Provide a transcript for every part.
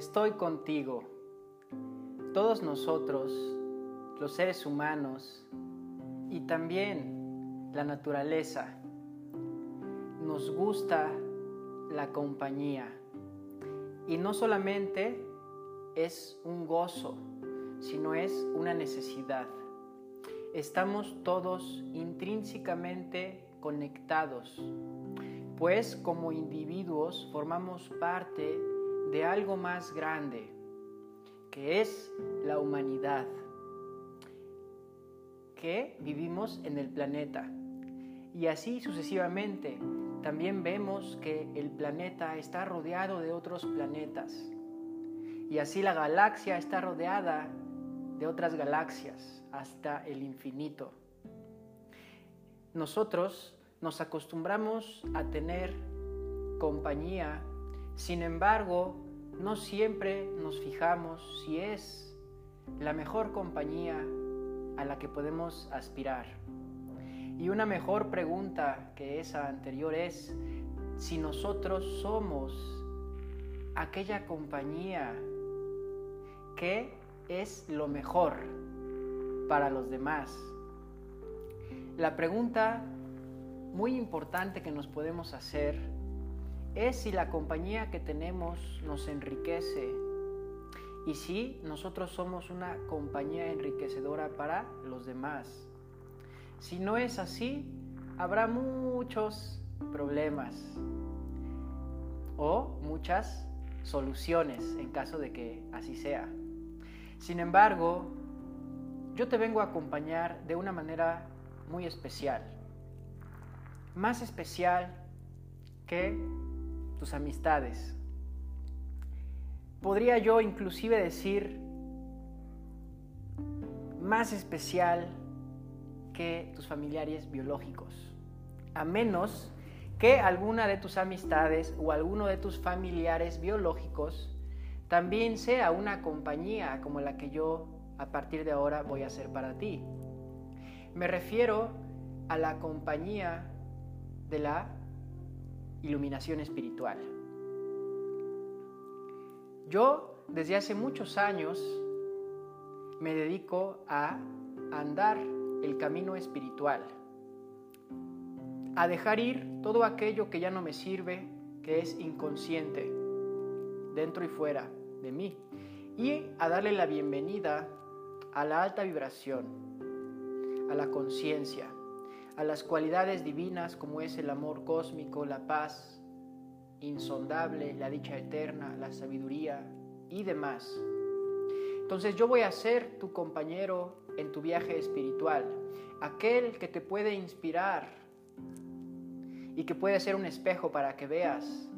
Estoy contigo. Todos nosotros, los seres humanos y también la naturaleza, nos gusta la compañía. Y no solamente es un gozo, sino es una necesidad. Estamos todos intrínsecamente conectados, pues como individuos formamos parte de algo más grande, que es la humanidad, que vivimos en el planeta. Y así sucesivamente, también vemos que el planeta está rodeado de otros planetas. Y así la galaxia está rodeada de otras galaxias hasta el infinito. Nosotros nos acostumbramos a tener compañía, sin embargo, no siempre nos fijamos si es la mejor compañía a la que podemos aspirar. Y una mejor pregunta que esa anterior es si nosotros somos aquella compañía que es lo mejor para los demás. La pregunta muy importante que nos podemos hacer es si la compañía que tenemos nos enriquece y si nosotros somos una compañía enriquecedora para los demás. Si no es así, habrá muchos problemas o muchas soluciones en caso de que así sea. Sin embargo, yo te vengo a acompañar de una manera muy especial, más especial que tus amistades. Podría yo inclusive decir más especial que tus familiares biológicos, a menos que alguna de tus amistades o alguno de tus familiares biológicos también sea una compañía como la que yo a partir de ahora voy a hacer para ti. Me refiero a la compañía de la iluminación espiritual. Yo desde hace muchos años me dedico a andar el camino espiritual, a dejar ir todo aquello que ya no me sirve, que es inconsciente, dentro y fuera de mí, y a darle la bienvenida a la alta vibración, a la conciencia, a las cualidades divinas como es el amor cósmico, la paz insondable, la dicha eterna, la sabiduría y demás. Entonces yo voy a ser tu compañero en tu viaje espiritual, aquel que te puede inspirar y que puede ser un espejo para que veas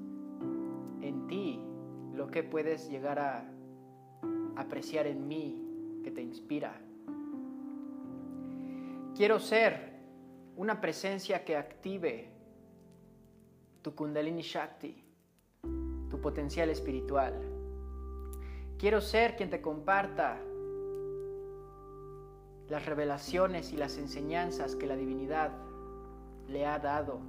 en ti lo que puedes llegar a apreciar en mí que te inspira. Quiero ser una presencia que active tu kundalini shakti, tu potencial espiritual. Quiero ser quien te comparta las revelaciones y las enseñanzas que la divinidad le ha dado.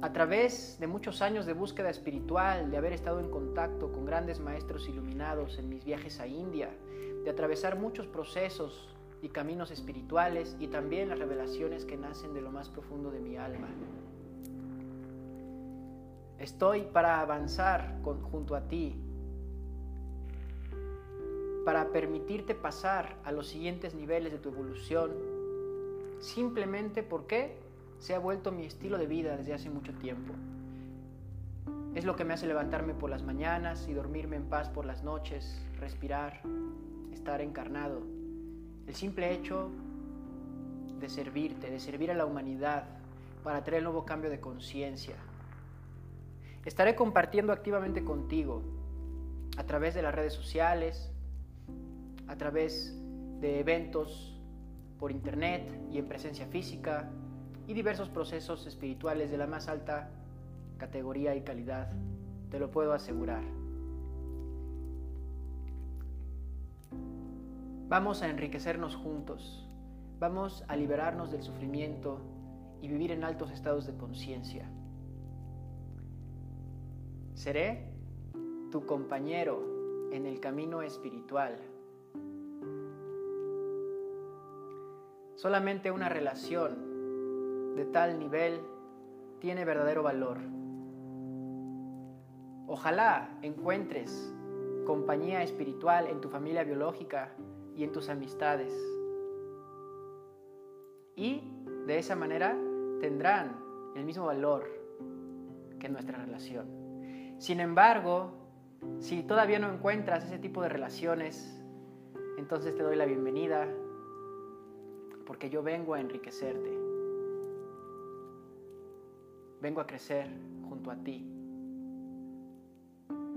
A través de muchos años de búsqueda espiritual, de haber estado en contacto con grandes maestros iluminados en mis viajes a India, de atravesar muchos procesos y caminos espirituales y también las revelaciones que nacen de lo más profundo de mi alma. Estoy para avanzar junto a ti, para permitirte pasar a los siguientes niveles de tu evolución, simplemente porque se ha vuelto mi estilo de vida desde hace mucho tiempo. Es lo que me hace levantarme por las mañanas y dormirme en paz por las noches, respirar, estar encarnado. El simple hecho de servirte, de servir a la humanidad para traer el nuevo cambio de conciencia. Estaré compartiendo activamente contigo a través de las redes sociales, a través de eventos por internet y en presencia física y diversos procesos espirituales de la más alta categoría y calidad, te lo puedo asegurar. Vamos a enriquecernos juntos, vamos a liberarnos del sufrimiento y vivir en altos estados de conciencia. Seré tu compañero en el camino espiritual. Solamente una relación de tal nivel tiene verdadero valor. Ojalá encuentres compañía espiritual en tu familia biológica y en tus amistades. Y de esa manera tendrán el mismo valor que nuestra relación. Sin embargo, si todavía no encuentras ese tipo de relaciones, entonces te doy la bienvenida porque yo vengo a enriquecerte. Vengo a crecer junto a ti.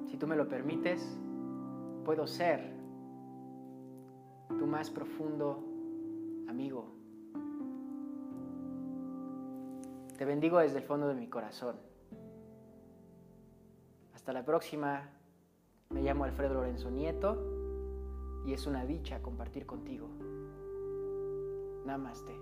Si tú me lo permites, puedo ser tu más profundo amigo. Te bendigo desde el fondo de mi corazón. Hasta la próxima. Me llamo Alfredo Lorenzo Nieto y es una dicha compartir contigo. Namaste.